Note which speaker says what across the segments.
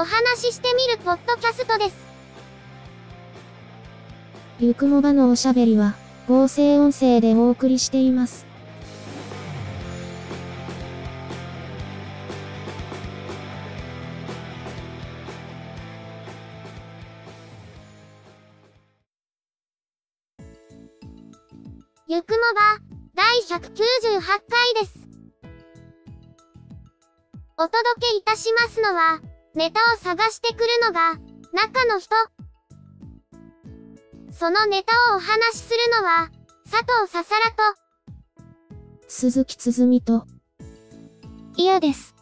Speaker 1: お話ししてみるポッドキャストです。
Speaker 2: ゆくもばのおしゃべりは、合成音声でお送りしています。
Speaker 1: ゆくもば、第198回です。お届けいたしますのは、ネタを探してくるのが、中の人。そのネタをお話しするのは、佐藤ささらと、
Speaker 2: 鈴木つづみと、
Speaker 1: 嫌です。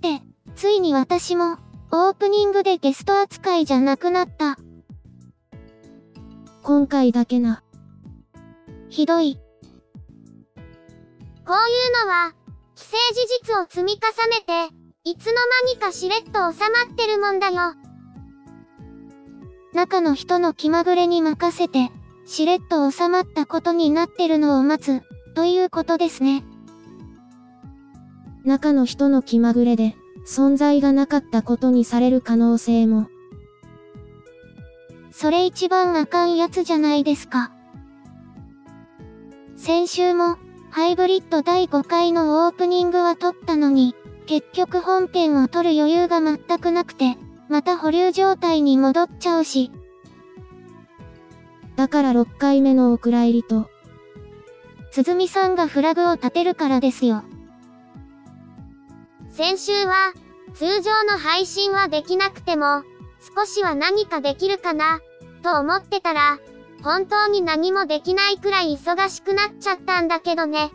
Speaker 1: で、ついに私も、オープニングでゲスト扱いじゃなくなった。
Speaker 2: 今回だけな。
Speaker 1: ひどい。こういうのは、既成事実を積み重ねて、いつの間にかしれっと収まってるもんだよ。中の人の気まぐれに任せて、しれっと収まったことになってるのを待つ、ということですね。
Speaker 2: 中の人の気まぐれで、存在がなかったことにされる可能性も。
Speaker 1: それ一番あかんやつじゃないですか。先週も、ハイブリッド第5回のオープニングは撮ったのに、結局本編を撮る余裕が全くなくて、また保留状態に戻っちゃうし、
Speaker 2: だから6回目のお蔵入りと、
Speaker 1: つづみさんがフラグを立てるからですよ。先週は、通常の配信はできなくても、少しは何かできるかな、と思ってたら、本当に何もできないくらい忙しくなっちゃったんだけどね。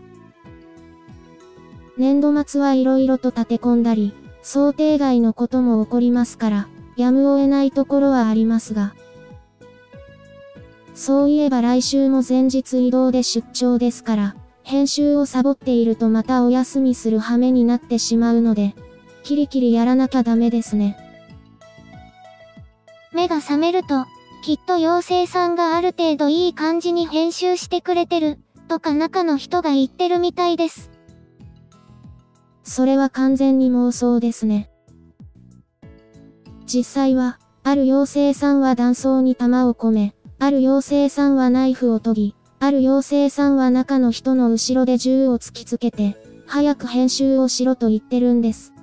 Speaker 2: 年度末はいろいろと立て込んだり、想定外のことも起こりますから、やむを得ないところはありますが。そういえば来週も前日移動で出張ですから、編集をサボっているとまたお休みする羽目になってしまうので、キリキリやらなきゃダメですね。
Speaker 1: 目が覚めると、きっと妖精さんがある程度いい感じに編集してくれてる、とか中の人が言ってるみたいです。
Speaker 2: それは完全に妄想ですね。実際は、ある妖精さんは断層に弾を込め、ある妖精さんはナイフを研ぎ、ある妖精さんは中の人の後ろで銃を突きつけて、早く編集をしろと言ってるんです。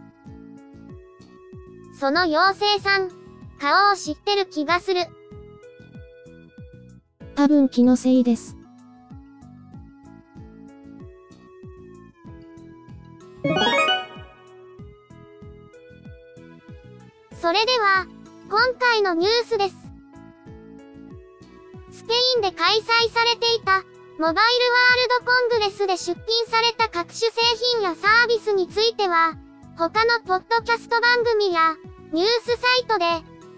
Speaker 2: その妖精さん、顔を知ってる気がする。多分気のせいです。
Speaker 1: それでは、今回のニュースです。スペインで開催されていた、モバイルワールドコングレスで出品された各種製品やサービスについては、他のポッドキャスト番組や、ニュースサイトで、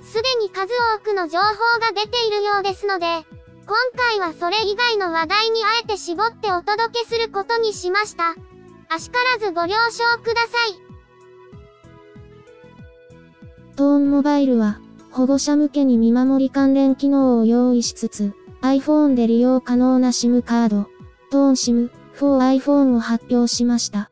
Speaker 1: すでに数多くの情報が出ているようですので、今回はそれ以外の話題にあえて絞ってお届けすることにしました。あしからずご了承ください。
Speaker 2: トーンモバイルは、保護者向けに見守り関連機能を用意しつつ、iPhone で利用可能な SIM カード、トーン SIM for iPhone を発表しました。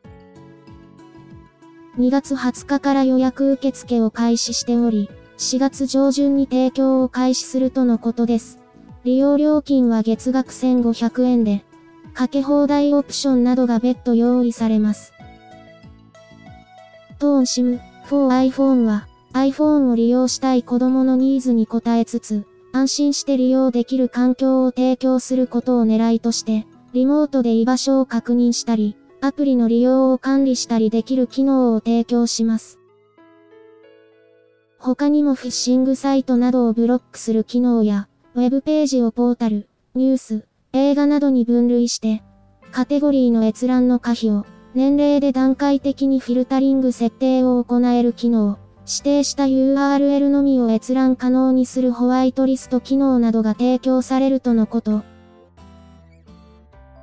Speaker 2: 2月20日から予約受付を開始しており、4月上旬に提供を開始するとのことです。利用料金は月額1500円で、かけ放題オプションなどが別途用意されます。トーン SIM for iPhone は、iPhone を利用したい子供のニーズに応えつつ、安心して利用できる環境を提供することを狙いとして、リモートで居場所を確認したり、アプリの利用を管理したりできる機能を提供します。他にもフィッシングサイトなどをブロックする機能や、ウェブページをポータル、ニュース、映画などに分類して、カテゴリーの閲覧の可否を、年齢で段階的にフィルタリング設定を行える機能、指定した URL のみを閲覧可能にするホワイトリスト機能などが提供されるとのこと。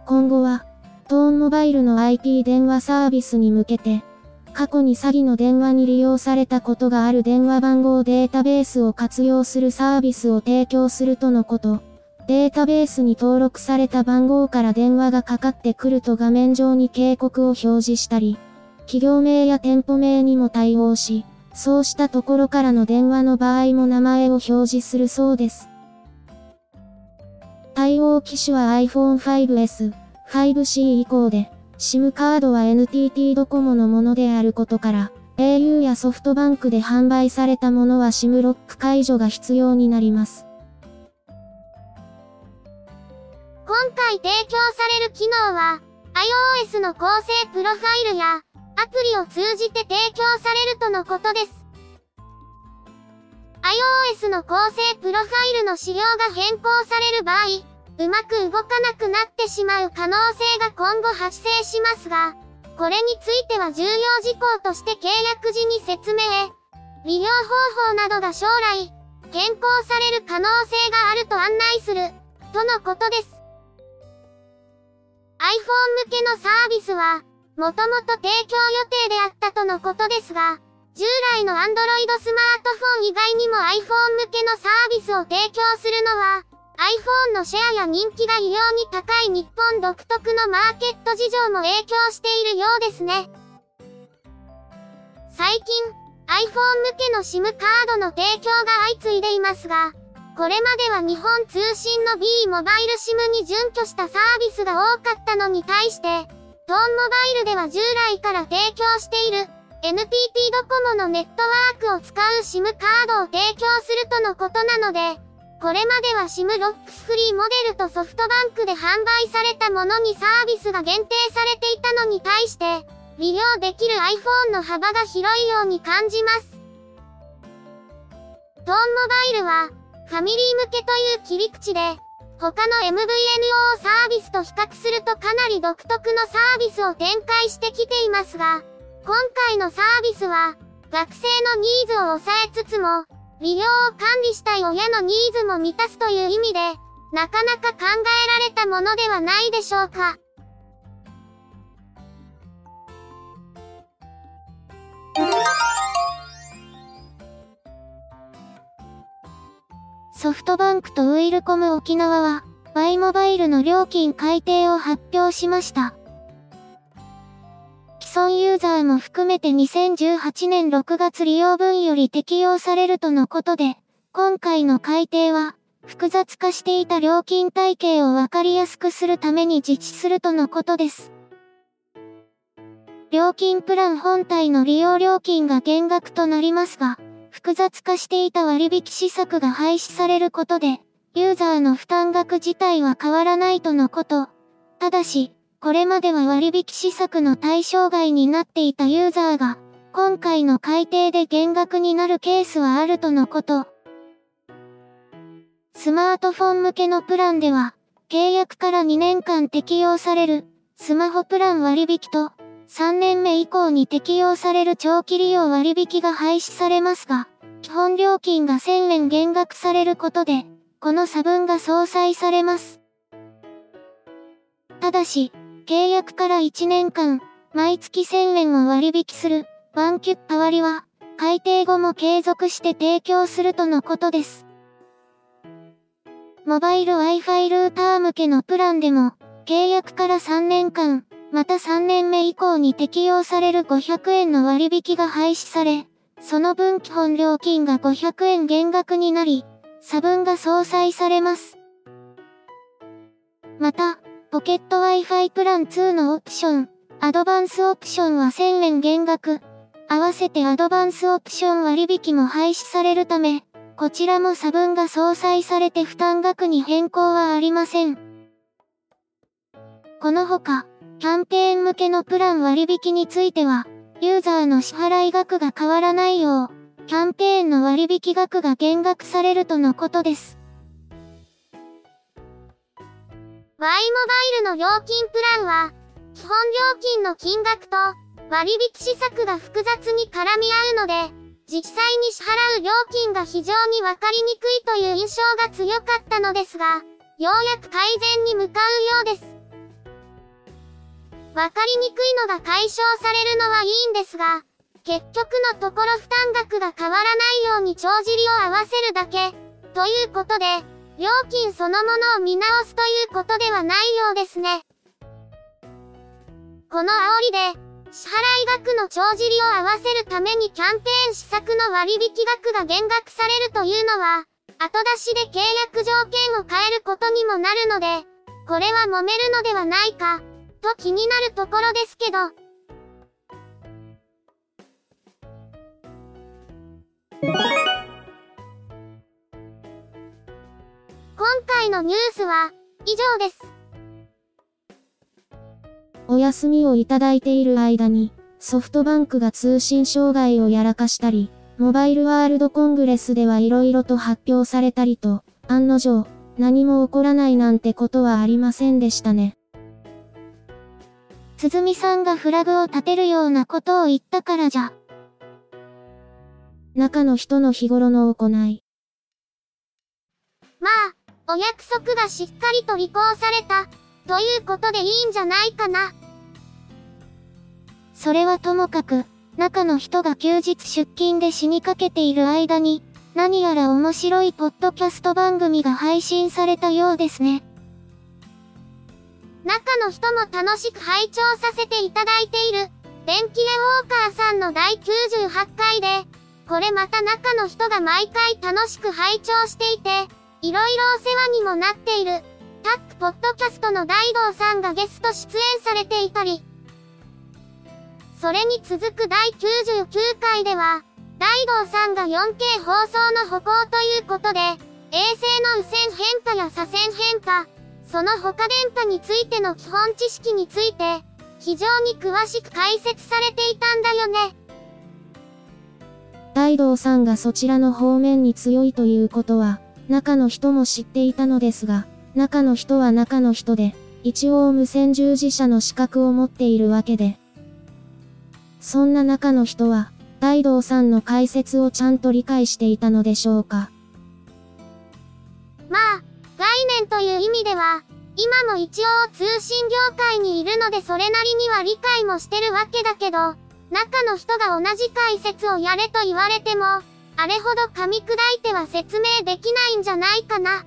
Speaker 2: 今後は、トーンモバイルの IP 電話サービスに向けて、過去に詐欺の電話に利用されたことがある電話番号データベースを活用するサービスを提供するとのこと。データベースに登録された番号から電話がかかってくると画面上に警告を表示したり、企業名や店舗名にも対応し、そうしたところからの電話の場合も名前を表示するそうです。対応機種は iPhone 5S、5C 以降で、SIM カードは NTT ドコモのものであることから、au やソフトバンクで販売されたものは SIM ロック解除が必要になります。
Speaker 1: 今回提供される機能は、iOS の構成プロファイルや、アプリを通じて提供されるとのことです。iOS の構成プロファイルの仕様が変更される場合、うまく動かなくなってしまう可能性が今後発生しますが、これについては重要事項として契約時に説明、利用方法などが将来、変更される可能性があると案内する、とのことです。iPhone 向けのサービスは、もともと提供予定であったとのことですが、従来の Android スマートフォン以外にも iPhone 向けのサービスを提供するのは、iPhone のシェアや人気が異様に高い日本独特のマーケット事情も影響しているようですね。最近、iPhone 向けの SIM カードの提供が相次いでいますが、これまでは日本通信の B モバイル SIM に準拠したサービスが多かったのに対して、トーンモバイルでは従来から提供している NTT ドコモのネットワークを使う SIM カードを提供するとのことなので、これまでは SIM ロックスフリーモデルとソフトバンクで販売されたものにサービスが限定されていたのに対して、利用できる iPhone の幅が広いように感じます。トーンモバイルは、ファミリー向けという切り口で、他の MVNO サービスと比較するとかなり独特のサービスを展開してきていますが、今回のサービスは、学生のニーズを抑えつつも、利用を管理したい親のニーズも満たすという意味で、なかなか考えられたものではないでしょうか。
Speaker 3: ソフトバンクとウィルコム沖縄は、Y モバイルの料金改定を発表しました。既存ユーザーも含めて2018年6月利用分より適用されるとのことで、今回の改定は、複雑化していた料金体系をわかりやすくするために実施するとのことです。料金プラン本体の利用料金が減額となりますが、複雑化していた割引施策が廃止されることで、ユーザーの負担額自体は変わらないとのこと。ただし、これまでは割引施策の対象外になっていたユーザーが、今回の改定で減額になるケースはあるとのこと。スマートフォン向けのプランでは、契約から2年間適用される、スマホプラン割引と、3年目以降に適用される長期利用割引が廃止されますが、基本料金が1000円減額されることで、この差分が相殺されます。ただし、契約から1年間、毎月1000円を割引する、ワンキュッパ割は、改定後も継続して提供するとのことです。モバイル Wi-Fi ルーター向けのプランでも、契約から3年間、また3年目以降に適用される500円の割引が廃止され、その分基本料金が500円減額になり、差分が相殺されます。また、ポケット Wi-Fi プラン2のオプション、アドバンスオプションは1000円減額、合わせてアドバンスオプション割引も廃止されるため、こちらも差分が相殺されて負担額に変更はありません。このほか、キャンペーン向けのプラン割引については、ユーザーの支払い額が変わらないよう、キャンペーンの割引額が減額されるとのことです。
Speaker 1: Y モバイルの料金プランは、基本料金の金額と割引施策が複雑に絡み合うので、実際に支払う料金が非常にわかりにくいという印象が強かったのですが、ようやく改善に向かうようです。わかりにくいのが解消されるのはいいんですが、結局のところ負担額が変わらないように帳尻を合わせるだけ、ということで、料金そのものを見直すということではないようですね。この煽りで、支払額の帳尻を合わせるためにキャンペーン施策の割引額が減額されるというのは、後出しで契約条件を変えることにもなるので、これは揉めるのではないか、と気になるところですけど。今回のニュースは、以上です。
Speaker 2: お休みをいただいている間に、ソフトバンクが通信障害をやらかしたり、モバイルワールドコングレスでは色々と発表されたりと、案の定、何も起こらないなんてことはありませんでしたね。
Speaker 3: 鈴さんがフラグを立てるようなことを言ったからじゃ。
Speaker 2: 中の人の日頃の行い。
Speaker 1: まあ、お約束がしっかりと履行された、ということでいいんじゃないかな。
Speaker 3: それはともかく、中の人が休日出勤で死にかけている間に、何やら面白いポッドキャスト番組が配信されたようですね。
Speaker 1: 中の人も楽しく拝聴させていただいている、電気屋ウォーカーさんの第98回で、これまた中の人が毎回楽しく拝聴していて、いろいろお世話にもなっている、タックポッドキャストの大道さんがゲスト出演されていたり、それに続く第99回では、大道さんが 4K 放送の歩行ということで、衛星の右線変化や左線変化、その他電波についての基本知識について、非常に詳しく解説されていたんだよね。
Speaker 2: 大道さんがそちらの方面に強いということは、中の人も知っていたのですが、中の人は中の人で、一応無線従事者の資格を持っているわけで、そんな中の人は、大道さんの解説をちゃんと理解していたのでしょうか。
Speaker 1: まあ、概念という意味では、今も一応通信業界にいるのでそれなりには理解もしてるわけだけど、中の人が同じ解説をやれと言われても、あれほど噛み砕いては説明できないんじゃないかな。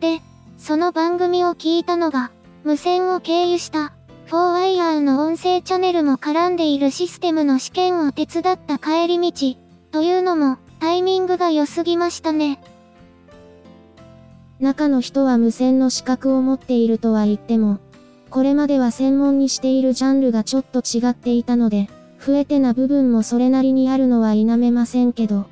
Speaker 3: で、その番組を聞いたのが、無線を経由した、4Wire の音声チャンネルも絡んでいるシステムの試験を手伝った帰り道、というのも、タイミングが良すぎましたね。
Speaker 2: 中の人は無線の資格を持っているとは言っても、これまでは専門にしているジャンルがちょっと違っていたので、増えてな部分もそれなりにあるのは否めませんけど。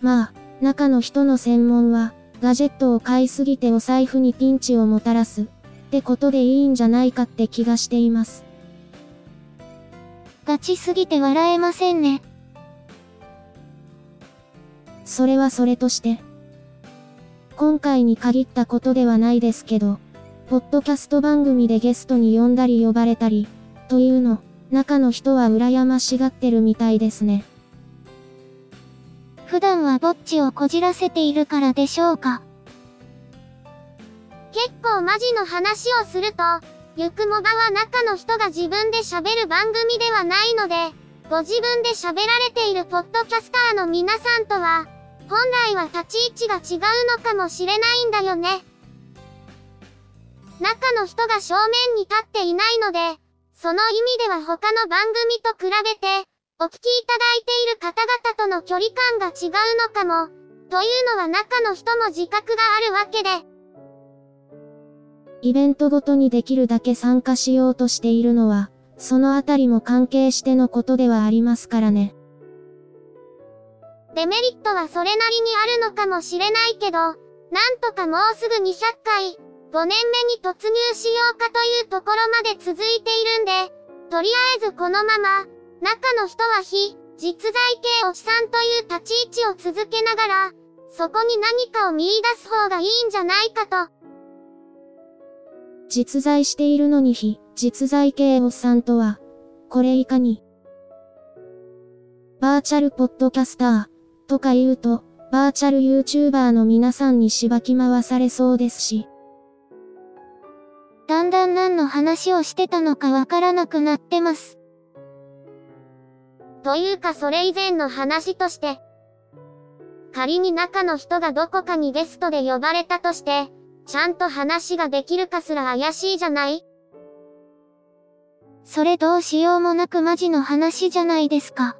Speaker 2: まあ、中の人の専門は、ガジェットを買いすぎてお財布にピンチをもたらす、ってことでいいんじゃないかって気がしています。
Speaker 3: ガチすぎて笑えませんね。
Speaker 2: それはそれとして。今回に限ったことではないですけど、ポッドキャスト番組でゲストに呼んだり呼ばれたり、というの、中の人は羨ましがってるみたいですね。
Speaker 3: 普段はぼっちをこじらせているからでしょうか？
Speaker 1: 結構マジの話をすると、ゆくもばは中の人が自分で喋る番組ではないので、ご自分で喋られているポッドキャスターの皆さんとは、本来は立ち位置が違うのかもしれないんだよね。中の人が正面に立っていないので、その意味では他の番組と比べて、お聞きいただいている方々との距離感が違うのかも、というのは中の人も自覚があるわけで、
Speaker 2: イベントごとにできるだけ参加しようとしているのは、そのあたりも関係してのことではありますからね。
Speaker 1: デメリットはそれなりにあるのかもしれないけど、なんとかもうすぐ200回、5年目に突入しようかというところまで続いているんで、とりあえずこのまま、中の人は非、実在系おじさんという立ち位置を続けながら、そこに何かを見出す方がいいんじゃないかと。
Speaker 2: 実在しているのに非実在系おっさんとは、これいかに。バーチャルポッドキャスターとか言うと、バーチャル YouTuber の皆さんにしばき回されそうですし。
Speaker 3: だんだん何の話をしてたのかわからなくなってます。
Speaker 1: というかそれ以前の話として、仮に中の人がどこかにゲストで呼ばれたとして、ちゃんと話ができるかすら怪しいじゃない？
Speaker 3: それどうしようもなくマジの話じゃないですか。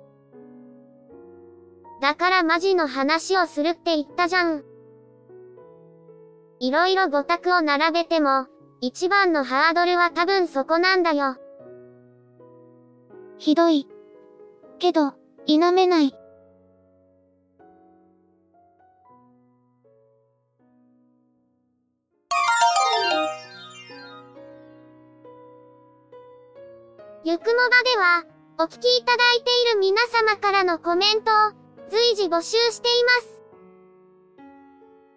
Speaker 1: だからマジの話をするって言ったじゃん。いろいろ語卓を並べても、一番のハードルは多分そこなんだよ。
Speaker 3: ひどい。けど、否めない。
Speaker 1: ゆくもばでは、お聞きいただいている皆様からのコメントを随時募集しています。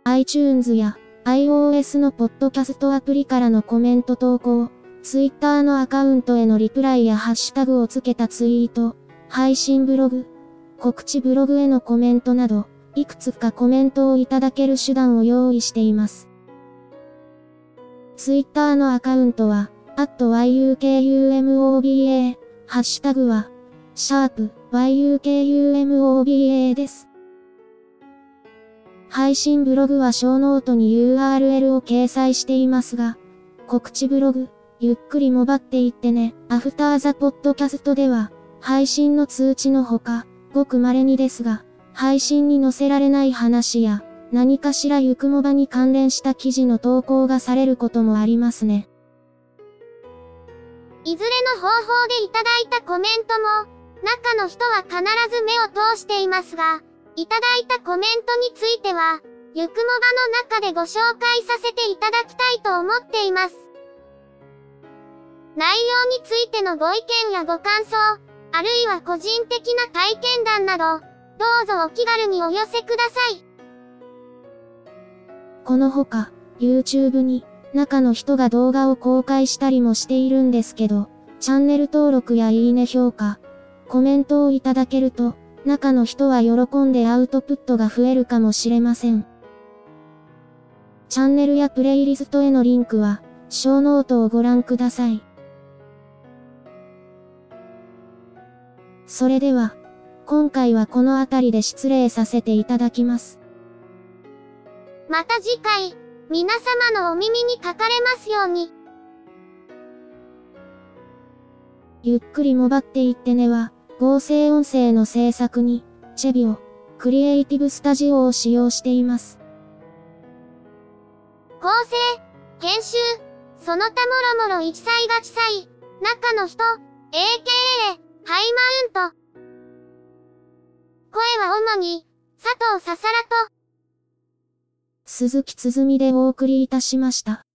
Speaker 2: iTunes や iOS のポッドキャストアプリからのコメント投稿、Twitter のアカウントへのリプライやハッシュタグをつけたツイート、配信ブログ、告知ブログへのコメントなど、いくつかコメントをいただける手段を用意しています。Twitter のアカウントは、yukumoba、ハッシュタグは、シャープ yukumoba です。配信ブログはショーノートに URL を掲載していますが、告知ブログ、ゆっくりもばっていってね、 After the Podcast では、配信の通知のほか、ごく稀にですが、配信に載せられない話や、何かしらゆくもばに関連した記事の投稿がされることもありますね。
Speaker 1: いずれの方法でいただいたコメントも、中の人は必ず目を通していますが、いただいたコメントについては、ゆくもばの中でご紹介させていただきたいと思っています。内容についてのご意見やご感想、あるいは個人的な体験談など、どうぞお気軽にお寄せください。
Speaker 2: このほか、YouTube に、中の人が動画を公開したりもしているんですけど、チャンネル登録やいいね評価、コメントをいただけると、中の人は喜んでアウトプットが増えるかもしれません。チャンネルやプレイリストへのリンクは、ショーノートをご覧ください。それでは、今回はこの辺りで失礼させていただきます。
Speaker 1: また次回、皆様のお耳にかかれますように。
Speaker 2: ゆっくりもばっていってねは、合成音声の制作に、チェビオ、クリエイティブスタジオを使用しています。
Speaker 1: 構成、編集、その他もろもろ一切が地裁、中の人、AKA、ハイマウント。声は主に、佐藤ささらと、
Speaker 2: 鈴木つづみでお送りいたしました。